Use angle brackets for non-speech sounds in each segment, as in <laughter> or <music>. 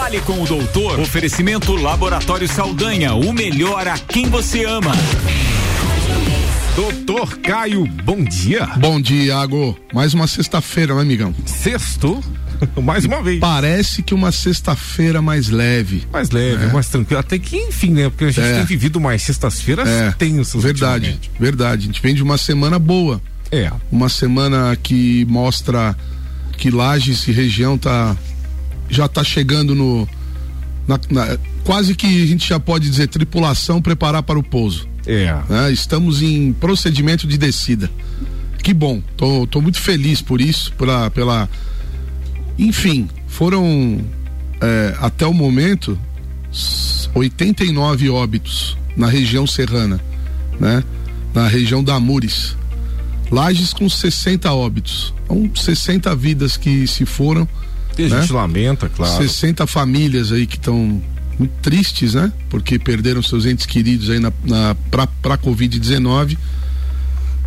Fale com o doutor. Oferecimento Laboratório Saldanha, o melhor a quem você ama. Doutor Caio, bom dia. Bom dia, Iago. Mais uma sexta-feira, né, amigão? Sexto? <laughs> mais uma vez. Parece que uma sexta-feira mais leve. Mais leve, é. mais tranquila. Até que, enfim, né? Porque a gente é. tem vivido mais sextas-feiras é. tensas. Verdade, verdade. A gente vem de uma semana boa. É. Uma semana que mostra que Lages e região tá já tá chegando no na, na, quase que a gente já pode dizer tripulação preparar para o pouso. É. Né? Estamos em procedimento de descida. Que bom. Tô, tô muito feliz por isso, pela, pela enfim, foram é, até o momento 89 óbitos na região serrana, né? Na região da Amures. Lages com 60 óbitos. São 60 vidas que se foram. E a né? gente lamenta, claro. 60 famílias aí que estão muito tristes, né? Porque perderam seus entes queridos aí na, na pra, pra Covid-19.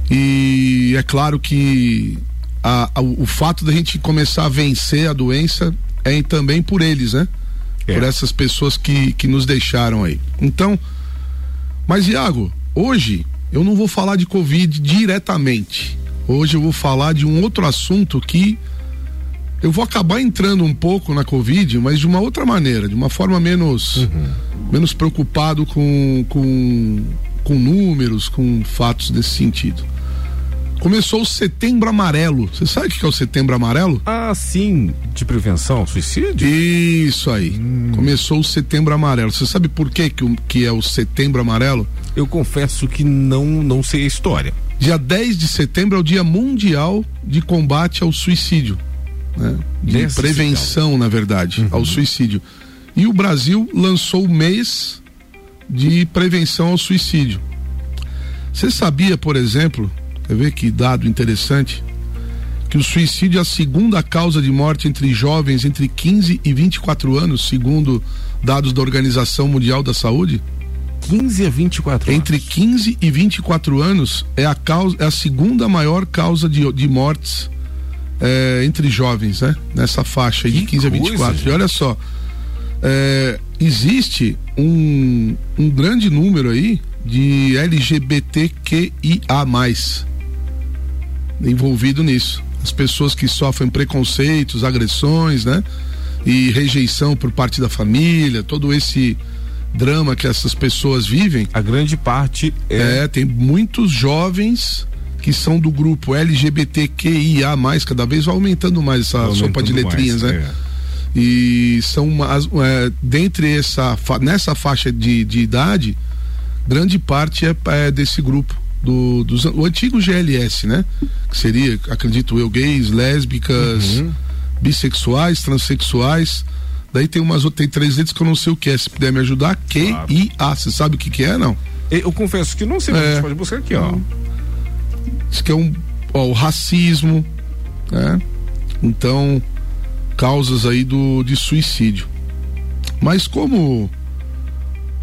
E é claro que a, a, o fato da gente começar a vencer a doença é também por eles, né? É. Por essas pessoas que, que nos deixaram aí. Então, mas Iago, hoje eu não vou falar de Covid diretamente. Hoje eu vou falar de um outro assunto que eu vou acabar entrando um pouco na Covid, mas de uma outra maneira, de uma forma menos, uhum. menos preocupado com, com, com números, com fatos desse sentido. Começou o Setembro Amarelo. Você sabe o que é o Setembro Amarelo? Ah, sim. De prevenção ao suicídio? Isso aí. Hum. Começou o Setembro Amarelo. Você sabe por que, que, que é o Setembro Amarelo? Eu confesso que não, não sei a história. Dia 10 de setembro é o Dia Mundial de Combate ao Suicídio. Né? De prevenção, na verdade, uhum. ao suicídio. E o Brasil lançou o mês de prevenção ao suicídio. Você sabia, por exemplo, Quer ver que dado interessante? Que o suicídio é a segunda causa de morte entre jovens entre 15 e 24 anos, segundo dados da Organização Mundial da Saúde. 15 a 24 Entre 15 e 24 anos é a, causa, é a segunda maior causa de, de mortes é, entre jovens, né? Nessa faixa aí de 15 coisa, a 24. Gente. E olha só, é, existe um, um grande número aí de LGBTQIA envolvido nisso. As pessoas que sofrem preconceitos, agressões, né? E rejeição por parte da família, todo esse drama que essas pessoas vivem. A grande parte é. É, tem muitos jovens que são do grupo LGBTQIA, cada vez vai aumentando mais essa aumentando sopa de letrinhas, mais, né? É. E são as, é, dentre essa nessa faixa de, de idade, grande parte é, é desse grupo do, do, do antigo GLS, né? Que seria, acredito eu, gays, lésbicas, uhum. bissexuais, transexuais. Daí tem umas outras, tem três letras que eu não sei o que é. Se puder me ajudar, Q claro. A. Você sabe o que que é, não? Eu confesso que não sei, mas é. pode buscar aqui, ó. Isso que é um, ó, o racismo, né? Então, causas aí do de suicídio. Mas como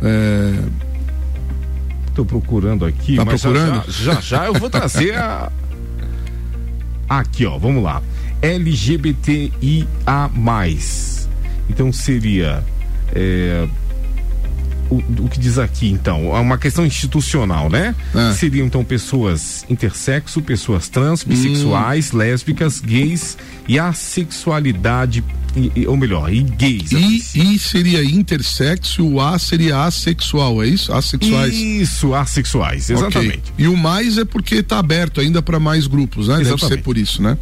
é, Estou procurando aqui. Tá procurando? Já, já, já, eu vou trazer a. Aqui, ó, vamos lá. LGBTIA. Então seria. É, o, o, que diz aqui, então? É uma questão institucional, né? É. Seriam, então, pessoas intersexo, pessoas trans, bissexuais, hum. lésbicas, gays e a sexualidade e, ou melhor, e gays. I, I seria intersexo, o A seria assexual, é isso? Assexuais. Isso, assexuais, exatamente. Okay. E o mais é porque está aberto ainda para mais grupos, né? Exatamente. Deve ser por isso, né?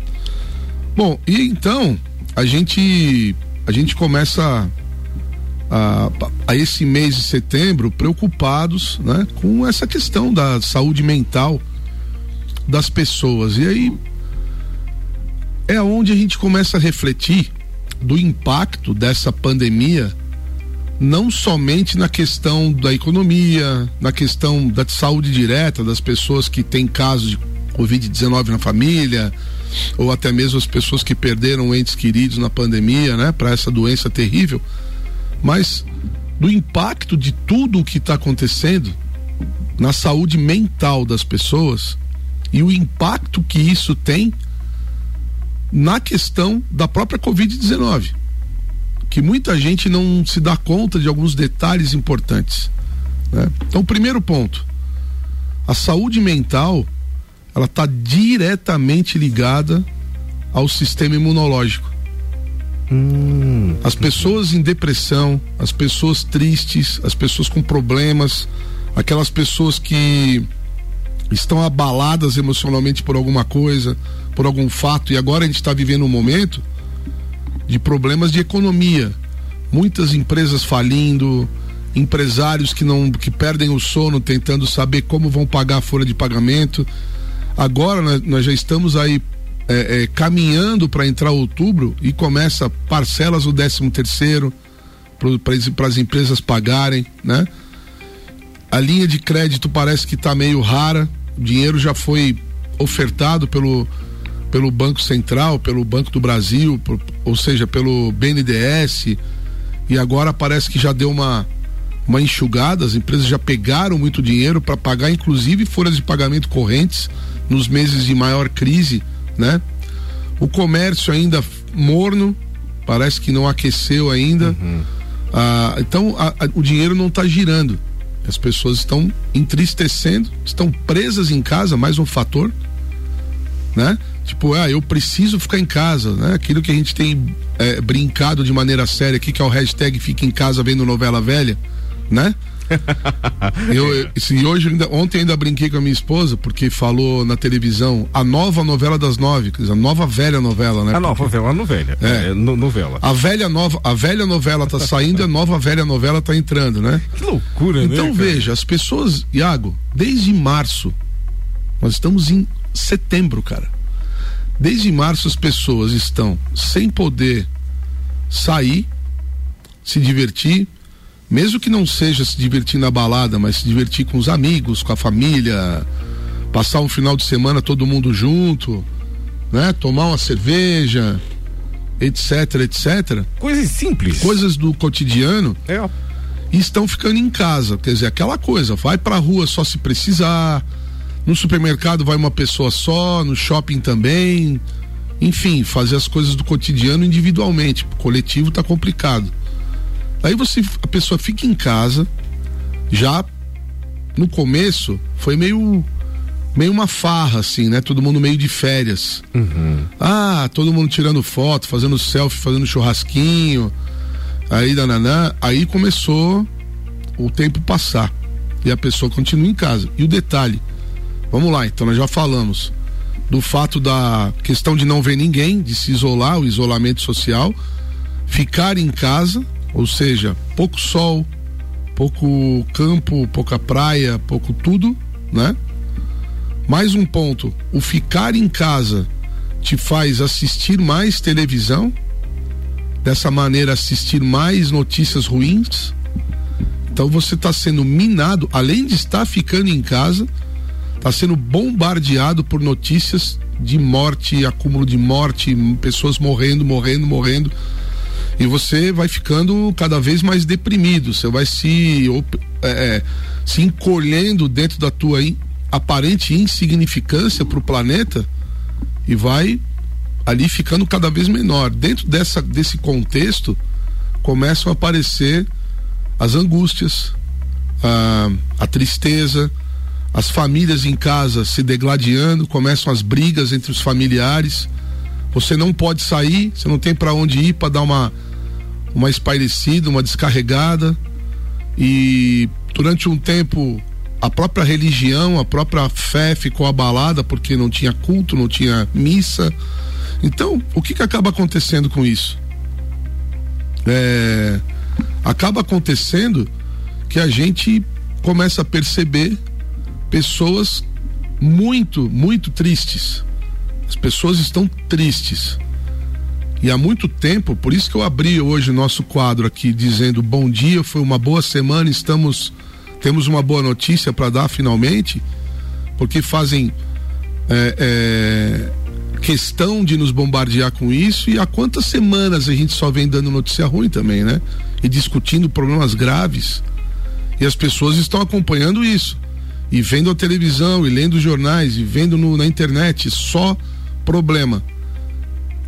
Bom, e então a gente a gente começa a, a, esse mês de setembro preocupados, né, com essa questão da saúde mental das pessoas. E aí é onde a gente começa a refletir do impacto dessa pandemia, não somente na questão da economia, na questão da saúde direta das pessoas que têm casos de Covid-19 na família, ou até mesmo as pessoas que perderam entes queridos na pandemia, né, para essa doença terrível, mas do impacto de tudo o que está acontecendo na saúde mental das pessoas e o impacto que isso tem na questão da própria Covid-19, que muita gente não se dá conta de alguns detalhes importantes. Né? Então, primeiro ponto, a saúde mental ela está diretamente ligada ao sistema imunológico. Hum. As pessoas em depressão, as pessoas tristes, as pessoas com problemas, aquelas pessoas que estão abaladas emocionalmente por alguma coisa, por algum fato, e agora a gente está vivendo um momento de problemas de economia. Muitas empresas falindo, empresários que não que perdem o sono tentando saber como vão pagar a folha de pagamento. Agora nós, nós já estamos aí é, é, caminhando para entrar outubro e começa parcelas do 13 terceiro para as empresas pagarem, né? A linha de crédito parece que está meio rara, o dinheiro já foi ofertado pelo pelo Banco Central, pelo Banco do Brasil, por, ou seja, pelo BNDES, e agora parece que já deu uma uma enxugada, as empresas já pegaram muito dinheiro para pagar inclusive folhas de pagamento correntes nos meses de maior crise né? O comércio ainda morno, parece que não aqueceu ainda. Uhum. Ah, então a, a, o dinheiro não está girando. As pessoas estão entristecendo, estão presas em casa, mais um fator, né? Tipo, ah, eu preciso ficar em casa, né? Aquilo que a gente tem é, brincado de maneira séria aqui, que é o hashtag fica em casa vendo novela velha, né? Eu, e hoje, ainda, ontem ainda brinquei com a minha esposa, porque falou na televisão a nova novela das nove, a nova velha novela, né? A nova novela, novelha. É, é no, novela. A velha nova, a velha novela tá saindo e a nova velha novela tá entrando, né? Que loucura, então, né? Então veja, as pessoas, Iago, desde março, nós estamos em setembro, cara. Desde março as pessoas estão sem poder sair, se divertir, mesmo que não seja se divertir na balada, mas se divertir com os amigos, com a família, passar um final de semana todo mundo junto, né? Tomar uma cerveja, etc, etc. Coisas simples. Coisas do cotidiano. É. E estão ficando em casa, quer dizer, aquela coisa, vai pra rua só se precisar, no supermercado vai uma pessoa só, no shopping também, enfim, fazer as coisas do cotidiano individualmente, o coletivo tá complicado. Aí você, a pessoa fica em casa, já no começo foi meio meio uma farra assim, né? Todo mundo meio de férias. Uhum. Ah, todo mundo tirando foto, fazendo selfie, fazendo churrasquinho. Aí dananã, aí começou o tempo passar e a pessoa continua em casa. E o detalhe, vamos lá, então nós já falamos do fato da questão de não ver ninguém, de se isolar, o isolamento social, ficar em casa ou seja, pouco sol, pouco campo, pouca praia, pouco tudo, né? Mais um ponto, o ficar em casa te faz assistir mais televisão, dessa maneira assistir mais notícias ruins. Então você está sendo minado, além de estar ficando em casa, está sendo bombardeado por notícias de morte, acúmulo de morte, pessoas morrendo, morrendo, morrendo e você vai ficando cada vez mais deprimido, você vai se, é, é, se encolhendo dentro da tua in, aparente insignificância para o planeta e vai ali ficando cada vez menor. Dentro dessa, desse contexto começam a aparecer as angústias, a, a tristeza, as famílias em casa se degladiando, começam as brigas entre os familiares. Você não pode sair, você não tem para onde ir para dar uma uma espairecida, uma descarregada. E durante um tempo a própria religião, a própria fé ficou abalada porque não tinha culto, não tinha missa. Então, o que, que acaba acontecendo com isso? É, acaba acontecendo que a gente começa a perceber pessoas muito, muito tristes. As pessoas estão tristes. E há muito tempo, por isso que eu abri hoje nosso quadro aqui dizendo bom dia, foi uma boa semana, estamos temos uma boa notícia para dar finalmente, porque fazem é, é, questão de nos bombardear com isso e há quantas semanas a gente só vem dando notícia ruim também, né? E discutindo problemas graves. E as pessoas estão acompanhando isso. E vendo a televisão, e lendo jornais, e vendo no, na internet, só problema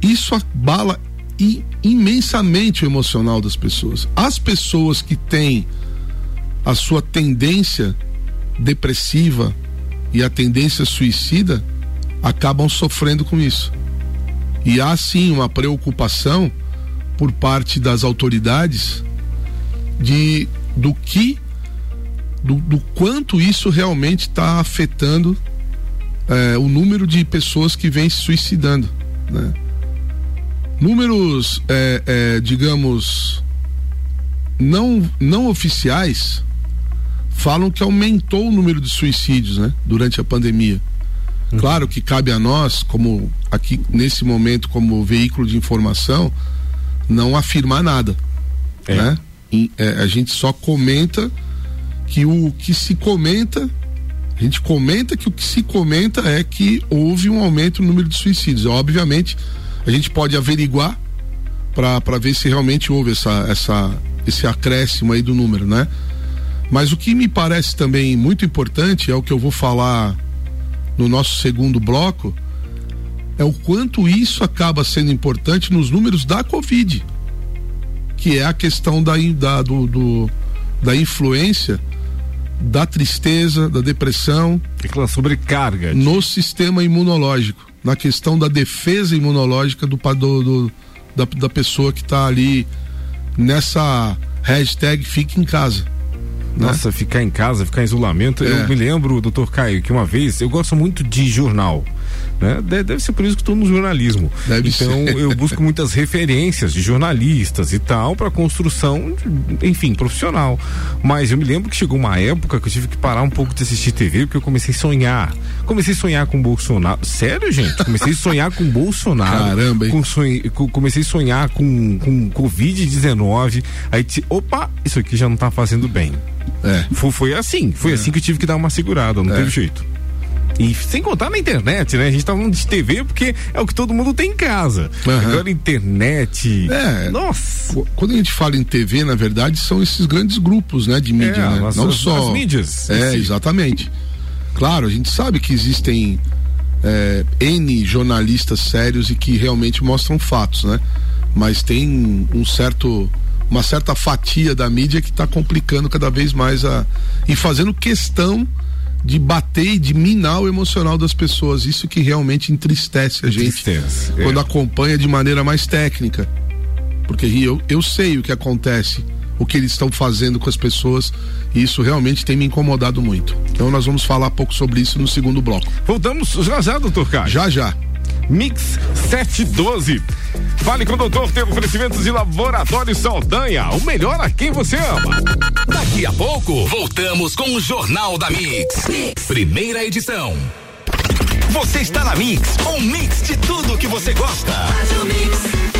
isso abala imensamente o emocional das pessoas. As pessoas que têm a sua tendência depressiva e a tendência suicida acabam sofrendo com isso. E há sim uma preocupação por parte das autoridades de do que do, do quanto isso realmente está afetando é, o número de pessoas que vêm se suicidando. Né? Números, é, é, digamos, não, não oficiais falam que aumentou o número de suicídios né, durante a pandemia. Uhum. Claro que cabe a nós, como aqui nesse momento, como veículo de informação, não afirmar nada. É. Né? E, é, a gente só comenta que o que se comenta, a gente comenta que o que se comenta é que houve um aumento no número de suicídios. Obviamente, a gente pode averiguar para ver se realmente houve essa, essa, esse acréscimo aí do número, né? Mas o que me parece também muito importante é o que eu vou falar no nosso segundo bloco, é o quanto isso acaba sendo importante nos números da Covid, que é a questão da, da, do, do da influência da tristeza, da depressão. Aquela sobrecarga. No sistema imunológico, na questão da defesa imunológica do, do, do da, da pessoa que está ali nessa hashtag fique em casa. Né? Nossa, né? ficar em casa, ficar em isolamento. É. Eu me lembro, doutor Caio, que uma vez eu gosto muito de jornal. Né? Deve ser por isso que estou no jornalismo. Deve então ser. eu busco muitas referências de jornalistas e tal para construção, enfim, profissional. Mas eu me lembro que chegou uma época que eu tive que parar um pouco de assistir TV porque eu comecei a sonhar. Comecei a sonhar com Bolsonaro. Sério, gente? Comecei a sonhar com Bolsonaro. Caramba, hein? Com sonho, com, comecei a sonhar com, com Covid-19. Aí, opa, isso aqui já não está fazendo bem. É. Foi, foi assim, foi é. assim que eu tive que dar uma segurada, não é. teve jeito. E sem contar na internet, né? A gente tá falando de TV porque é o que todo mundo tem em casa. Uhum. Agora, internet. É. Nossa. Quando a gente fala em TV, na verdade, são esses grandes grupos, né? De mídia, é, né? Não as, só. As mídias. É, exatamente. Claro, a gente sabe que existem é, N jornalistas sérios e que realmente mostram fatos, né? Mas tem um certo uma certa fatia da mídia que está complicando cada vez mais a e fazendo questão de bater e de minar o emocional das pessoas. Isso que realmente entristece a gente é. quando acompanha de maneira mais técnica. Porque eu, eu sei o que acontece, o que eles estão fazendo com as pessoas, e isso realmente tem me incomodado muito. Então nós vamos falar pouco sobre isso no segundo bloco. Voltamos já já, doutor Caio. Já já. Mix 712. Fale com o doutor, tem oferecimentos de Laboratório Saldanha, o melhor a quem você ama. Daqui a pouco, voltamos com o Jornal da mix. mix. Primeira edição. Você está na Mix, um mix de tudo que você gosta. Faz o mix.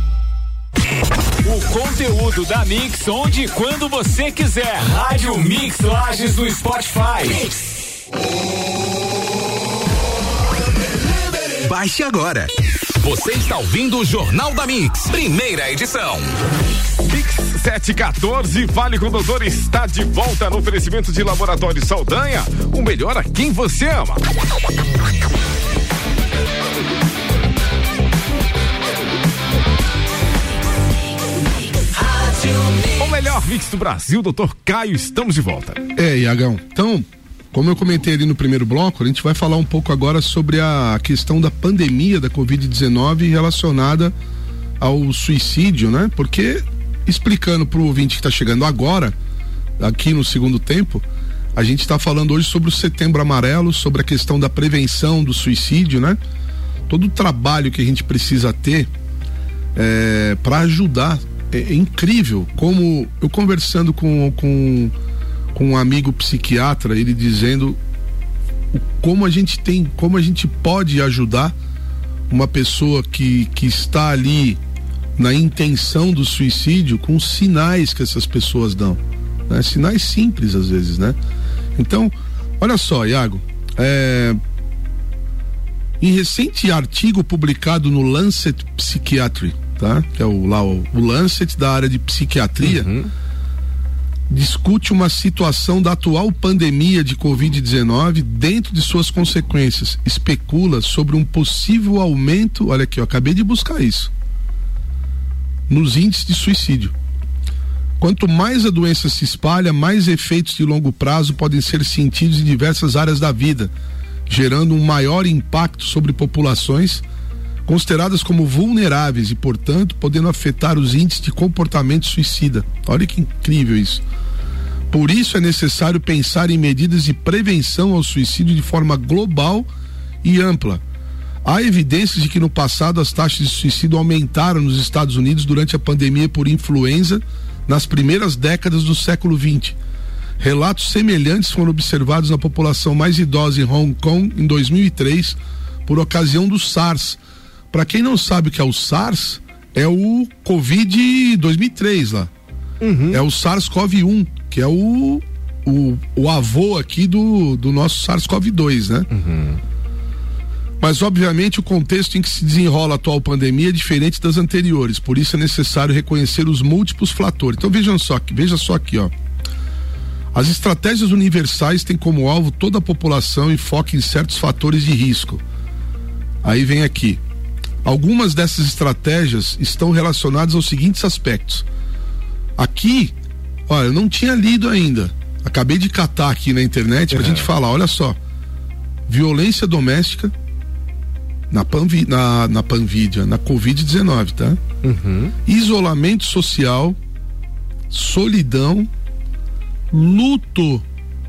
Conteúdo da Mix onde e quando você quiser. Rádio Mix Lages no Spotify. Baixe agora. Você está ouvindo o Jornal da Mix, primeira edição. Mix 714, Vale com Doutor está de volta no oferecimento de Laboratório Saldanha. O melhor a quem você ama. Mix do Brasil, doutor Caio, estamos de volta. É, Iagão. Então, como eu comentei ali no primeiro bloco, a gente vai falar um pouco agora sobre a questão da pandemia da Covid-19 relacionada ao suicídio, né? Porque explicando para o ouvinte que está chegando agora, aqui no segundo tempo, a gente está falando hoje sobre o Setembro Amarelo, sobre a questão da prevenção do suicídio, né? Todo o trabalho que a gente precisa ter é, para ajudar. É, é, incrível como eu conversando com, com, com um amigo psiquiatra, ele dizendo como a gente tem, como a gente pode ajudar uma pessoa que, que está ali na intenção do suicídio com sinais que essas pessoas dão. Né? Sinais simples às vezes, né? Então, olha só, Iago, é, em recente artigo publicado no Lancet Psychiatry, tá? Que é o, lá, o, o Lancet da área de psiquiatria, uhum. discute uma situação da atual pandemia de Covid-19 dentro de suas consequências. Especula sobre um possível aumento, olha aqui, eu acabei de buscar isso nos índices de suicídio. Quanto mais a doença se espalha, mais efeitos de longo prazo podem ser sentidos em diversas áreas da vida, gerando um maior impacto sobre populações consideradas como vulneráveis e, portanto, podendo afetar os índices de comportamento suicida. Olha que incrível isso. Por isso é necessário pensar em medidas de prevenção ao suicídio de forma global e ampla Há evidências de que no passado as taxas de suicídio aumentaram nos Estados Unidos durante a pandemia por influenza nas primeiras décadas do século XX. Relatos semelhantes foram observados na população mais idosa em Hong Kong em 2003 por ocasião do SARS. Para quem não sabe o que é o SARS, é o Covid 2003 lá. Uhum. É o SARS-CoV-1, que é o, o, o avô aqui do, do nosso SARS-CoV-2, né? Uhum. Mas, obviamente, o contexto em que se desenrola a atual pandemia é diferente das anteriores, por isso é necessário reconhecer os múltiplos fatores. Então, vejam só, veja só aqui, ó. As estratégias universais têm como alvo toda a população e focam em certos fatores de risco. Aí vem aqui. Algumas dessas estratégias estão relacionadas aos seguintes aspectos. Aqui, olha, eu não tinha lido ainda. Acabei de catar aqui na internet pra é. gente falar, olha só. Violência doméstica, na, Panvi, na, na Panvidia, na Covid-19, tá? Uhum. Isolamento social, solidão, luto.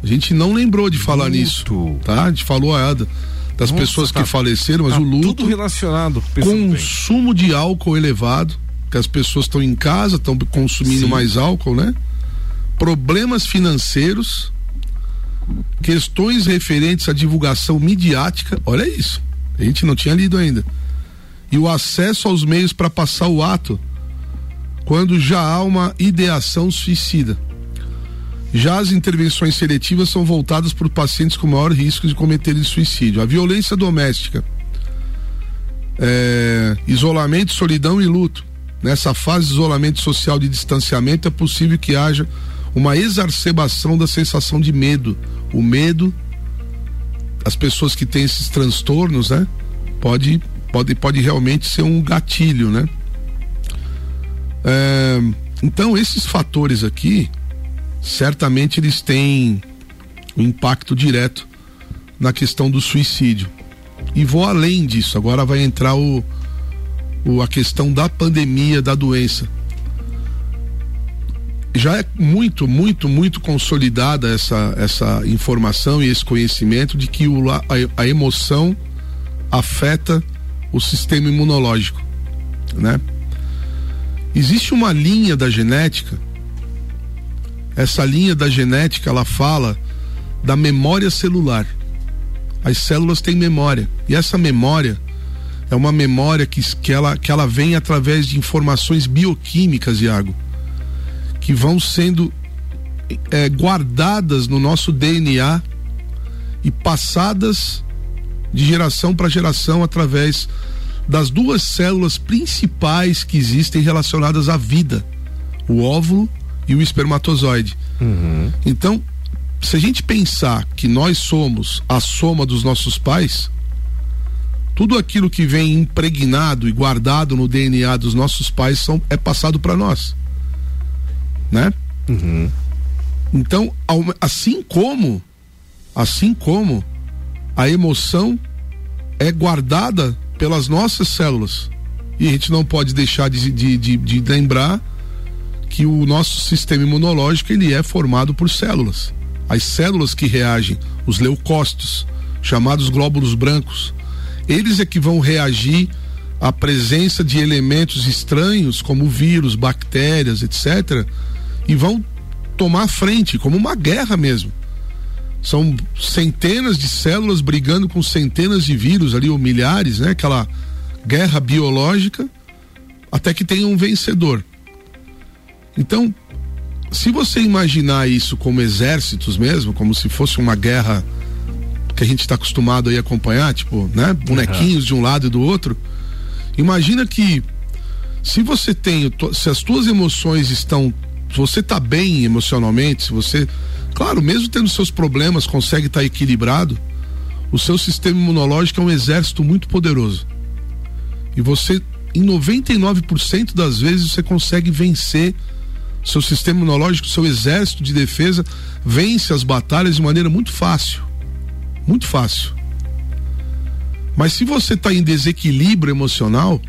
A gente não lembrou de falar luto. nisso, tá? A gente falou a das Nossa, pessoas tá, que faleceram, mas tá o luto. Tudo relacionado. Consumo bem. de álcool elevado, que as pessoas estão em casa, estão consumindo Sim. mais álcool, né? Problemas financeiros, questões referentes à divulgação midiática, olha isso a gente não tinha lido ainda. E o acesso aos meios para passar o ato quando já há uma ideação suicida. Já as intervenções seletivas são voltadas para pacientes com maior risco de cometerem suicídio. A violência doméstica, é, isolamento, solidão e luto. Nessa fase de isolamento social de distanciamento é possível que haja uma exacerbação da sensação de medo. O medo as pessoas que têm esses transtornos, né? Pode, pode, pode realmente ser um gatilho, né? É, então esses fatores aqui, certamente eles têm um impacto direto na questão do suicídio. E vou além disso, agora vai entrar o, o a questão da pandemia da doença já é muito, muito, muito consolidada essa, essa informação e esse conhecimento de que o, a, a emoção afeta o sistema imunológico, né? Existe uma linha da genética, essa linha da genética ela fala da memória celular. As células têm memória e essa memória é uma memória que, que, ela, que ela vem através de informações bioquímicas, Iago que vão sendo é, guardadas no nosso DNA e passadas de geração para geração através das duas células principais que existem relacionadas à vida, o óvulo e o espermatozoide. Uhum. Então, se a gente pensar que nós somos a soma dos nossos pais, tudo aquilo que vem impregnado e guardado no DNA dos nossos pais são, é passado para nós né? Uhum. Então, assim como, assim como a emoção é guardada pelas nossas células E a gente não pode deixar de, de, de, de lembrar que o nosso sistema imunológico ele é formado por células. As células que reagem, os leucócitos, chamados glóbulos brancos, eles é que vão reagir à presença de elementos estranhos como vírus, bactérias, etc, e vão tomar frente como uma guerra mesmo. São centenas de células brigando com centenas de vírus ali, ou milhares, né? Aquela guerra biológica, até que tenha um vencedor. Então, se você imaginar isso como exércitos mesmo, como se fosse uma guerra que a gente está acostumado a acompanhar, tipo, né? Bonequinhos uhum. de um lado e do outro. Imagina que se você tem, se as tuas emoções estão, se você está bem emocionalmente, se você, claro, mesmo tendo seus problemas, consegue estar tá equilibrado, o seu sistema imunológico é um exército muito poderoso. E você, em 99% das vezes, você consegue vencer seu sistema imunológico, seu exército de defesa vence as batalhas de maneira muito fácil. Muito fácil. Mas se você está em desequilíbrio emocional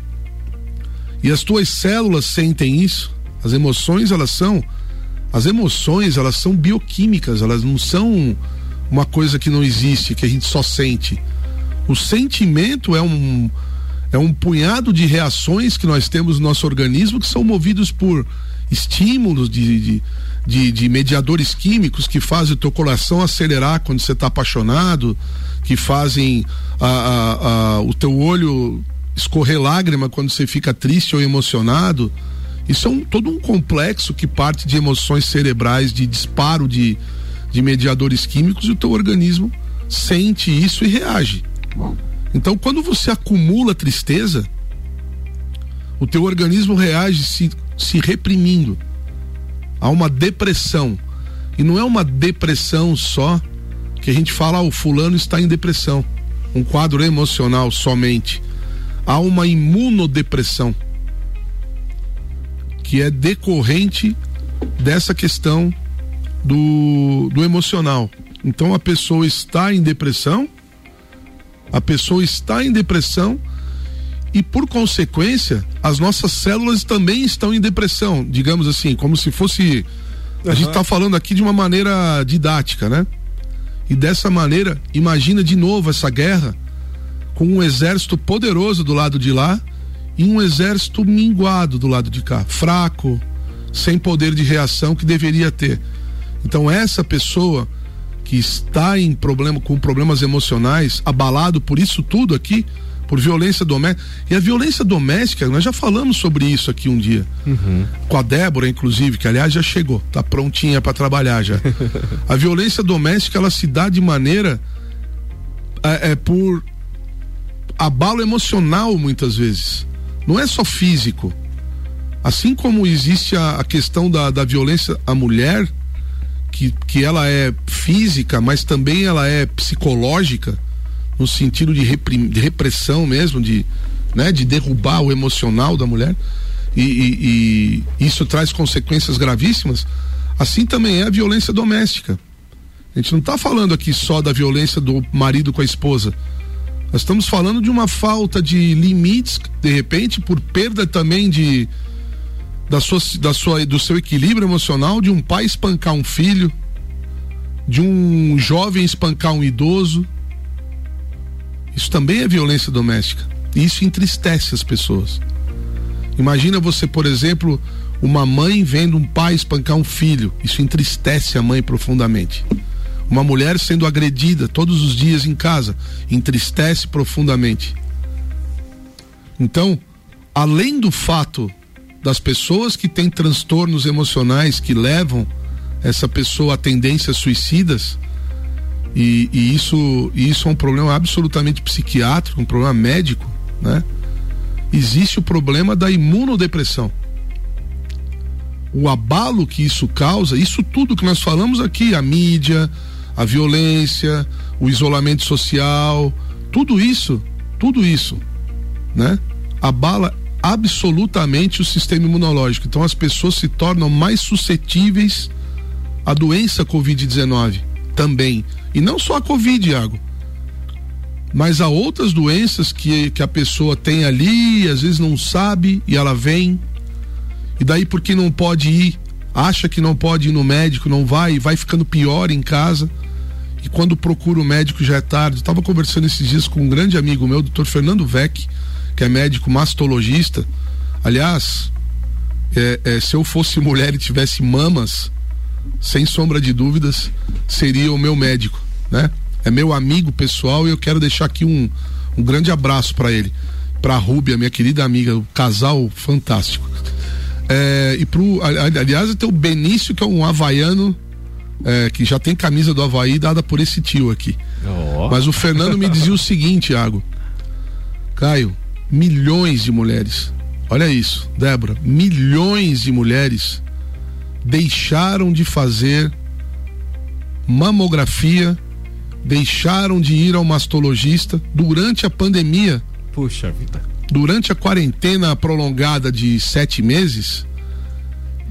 e as tuas células sentem isso, as emoções elas são as emoções elas são bioquímicas, elas não são uma coisa que não existe, que a gente só sente. O sentimento é um é um punhado de reações que nós temos no nosso organismo que são movidos por estímulos de, de, de, de mediadores químicos que fazem o teu coração acelerar quando você está apaixonado, que fazem a, a, a, o teu olho escorrer lágrima quando você fica triste ou emocionado. Isso é um, todo um complexo que parte de emoções cerebrais, de disparo de, de mediadores químicos, e o teu organismo sente isso e reage. Então, quando você acumula tristeza, o teu organismo reage se se reprimindo. Há uma depressão. E não é uma depressão só que a gente fala, ah, o fulano está em depressão. Um quadro emocional somente. Há uma imunodepressão que é decorrente dessa questão do, do emocional. Então a pessoa está em depressão, a pessoa está em depressão e por consequência as nossas células também estão em depressão, digamos assim, como se fosse uhum. a gente está falando aqui de uma maneira didática, né? E dessa maneira, imagina de novo essa guerra com um exército poderoso do lado de lá e um exército minguado do lado de cá, fraco, sem poder de reação que deveria ter. Então essa pessoa que está em problema com problemas emocionais, abalado por isso tudo aqui, por violência doméstica. E a violência doméstica, nós já falamos sobre isso aqui um dia. Uhum. Com a Débora, inclusive, que aliás já chegou, tá prontinha para trabalhar já. <laughs> a violência doméstica, ela se dá de maneira é, é, por abalo emocional, muitas vezes. Não é só físico. Assim como existe a, a questão da, da violência à mulher, que, que ela é física, mas também ela é psicológica no sentido de, reprim, de repressão mesmo, de, né, de derrubar o emocional da mulher, e, e, e isso traz consequências gravíssimas, assim também é a violência doméstica. A gente não está falando aqui só da violência do marido com a esposa. Nós estamos falando de uma falta de limites, de repente, por perda também de da sua, da sua, do seu equilíbrio emocional, de um pai espancar um filho, de um jovem espancar um idoso, isso também é violência doméstica. E isso entristece as pessoas. Imagina você, por exemplo, uma mãe vendo um pai espancar um filho. Isso entristece a mãe profundamente. Uma mulher sendo agredida todos os dias em casa entristece profundamente. Então, além do fato das pessoas que têm transtornos emocionais que levam essa pessoa a tendências suicidas, e, e, isso, isso é um problema absolutamente psiquiátrico, um problema médico, né? Existe o problema da imunodepressão. O abalo que isso causa, isso tudo que nós falamos aqui, a mídia, a violência, o isolamento social, tudo isso, tudo isso, né? Abala absolutamente o sistema imunológico. Então as pessoas se tornam mais suscetíveis à doença COVID-19 também e não só a Covid, Iago. Mas há outras doenças que, que a pessoa tem ali, às vezes não sabe e ela vem. E daí porque não pode ir, acha que não pode ir no médico, não vai, vai ficando pior em casa. E quando procura o médico já é tarde. Estava conversando esses dias com um grande amigo meu, doutor Fernando Vec, que é médico mastologista. Aliás, é, é, se eu fosse mulher e tivesse mamas, sem sombra de dúvidas, seria o meu médico, né? é meu amigo pessoal e eu quero deixar aqui um, um grande abraço para ele, para a Rúbia, minha querida amiga, o casal fantástico. É, e pro, aliás, tem o Benício, que é um havaiano é, que já tem camisa do Havaí dada por esse tio aqui. Oh. Mas o Fernando me dizia o seguinte, Iago. Caio, milhões de mulheres, olha isso, Débora, milhões de mulheres deixaram de fazer mamografia deixaram de ir ao mastologista durante a pandemia. Puxa vida. Durante a quarentena prolongada de sete meses.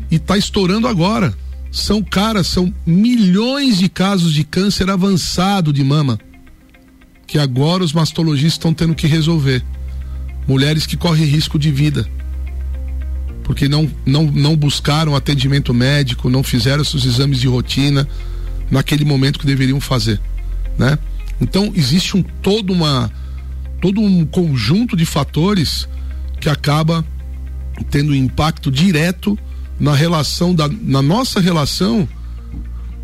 E está estourando agora. São caras, são milhões de casos de câncer avançado de mama. Que agora os mastologistas estão tendo que resolver. Mulheres que correm risco de vida. Porque não, não, não buscaram atendimento médico, não fizeram seus exames de rotina naquele momento que deveriam fazer né? Então existe um todo uma todo um conjunto de fatores que acaba tendo impacto direto na relação da na nossa relação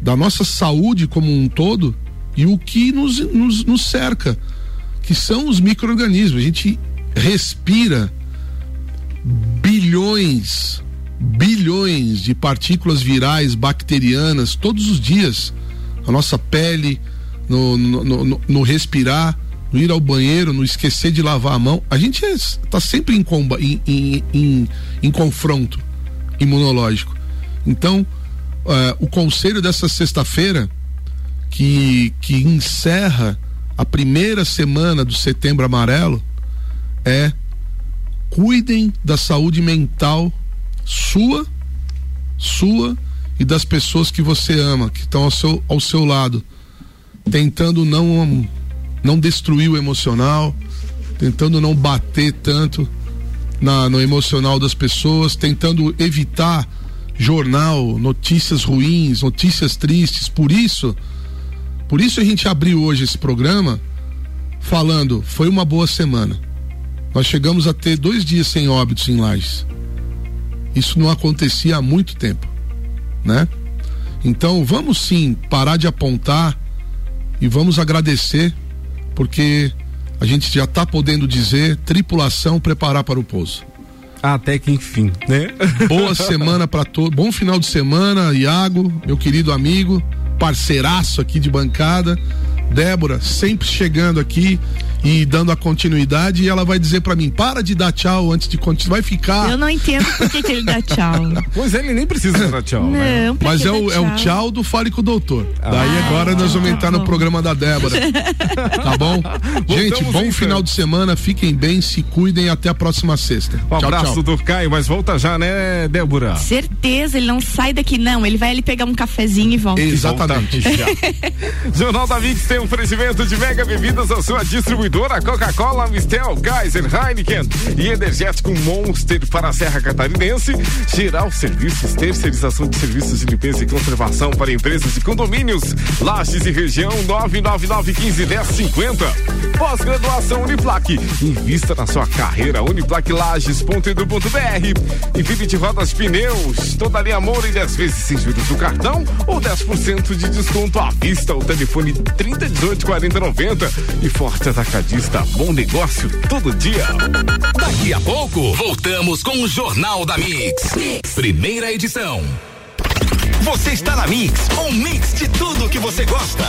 da nossa saúde como um todo e o que nos, nos, nos cerca, que são os micro-organismos. A gente respira bilhões, bilhões de partículas virais, bacterianas todos os dias. A nossa pele, no, no, no, no respirar, no ir ao banheiro, no esquecer de lavar a mão. A gente está é, sempre em, comba, em, em, em, em, confronto imunológico. Então, uh, o conselho dessa sexta-feira, que, que encerra a primeira semana do setembro amarelo, é cuidem da saúde mental sua, sua e das pessoas que você ama, que estão ao seu, ao seu lado tentando não não destruir o emocional, tentando não bater tanto na, no emocional das pessoas, tentando evitar jornal, notícias ruins, notícias tristes. Por isso, por isso a gente abriu hoje esse programa falando, foi uma boa semana. Nós chegamos a ter dois dias sem óbitos em Lages. Isso não acontecia há muito tempo, né? Então vamos sim parar de apontar e vamos agradecer porque a gente já está podendo dizer tripulação preparar para o pouso. Até que enfim, né? <laughs> Boa semana para todos. Bom final de semana, Iago, meu querido amigo, parceiraço aqui de bancada. Débora, sempre chegando aqui e dando a continuidade e ela vai dizer para mim, para de dar tchau antes de continuar, vai ficar. Eu não entendo por que, que ele dá tchau. <laughs> pois é, ele nem precisa dar tchau. Não, né? Mas é o, tchau? é o tchau do Fale com o Doutor. Ah, Daí agora nós vamos entrar tá no programa da Débora. <laughs> tá bom? Gente, bom então. final de semana, fiquem bem, se cuidem até a próxima sexta. Um tchau, abraço tchau. do Caio, mas volta já, né, Débora? Certeza, ele não sai daqui não, ele vai ali pegar um cafezinho e volta. Exatamente. Volta <laughs> Jornal da Mix tem um oferecimento de mega bebidas, a sua distribuidora Coca-Cola Mistel, Geyser, Heineken e Energético Monster para a Serra Catarinense. Geral Serviços, terceirização de serviços de limpeza e conservação para empresas e condomínios. Lages e região 999151050. Pós-graduação Uniplaque. Invista na sua carreira uniplaquelages.edu.br. Infinity Rodas Pneus, toda linha amor e 10 vezes sem juros do cartão ou 10% de desconto à vista. O telefone 3018 4090 e Forte Atacadista. Bom negócio todo dia. Daqui a pouco, voltamos com o Jornal da mix. mix. Primeira edição. Você está na Mix, um mix de tudo que você gosta.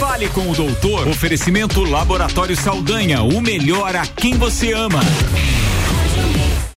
Fale com o doutor. Oferecimento Laboratório Saldanha, o melhor a quem você ama.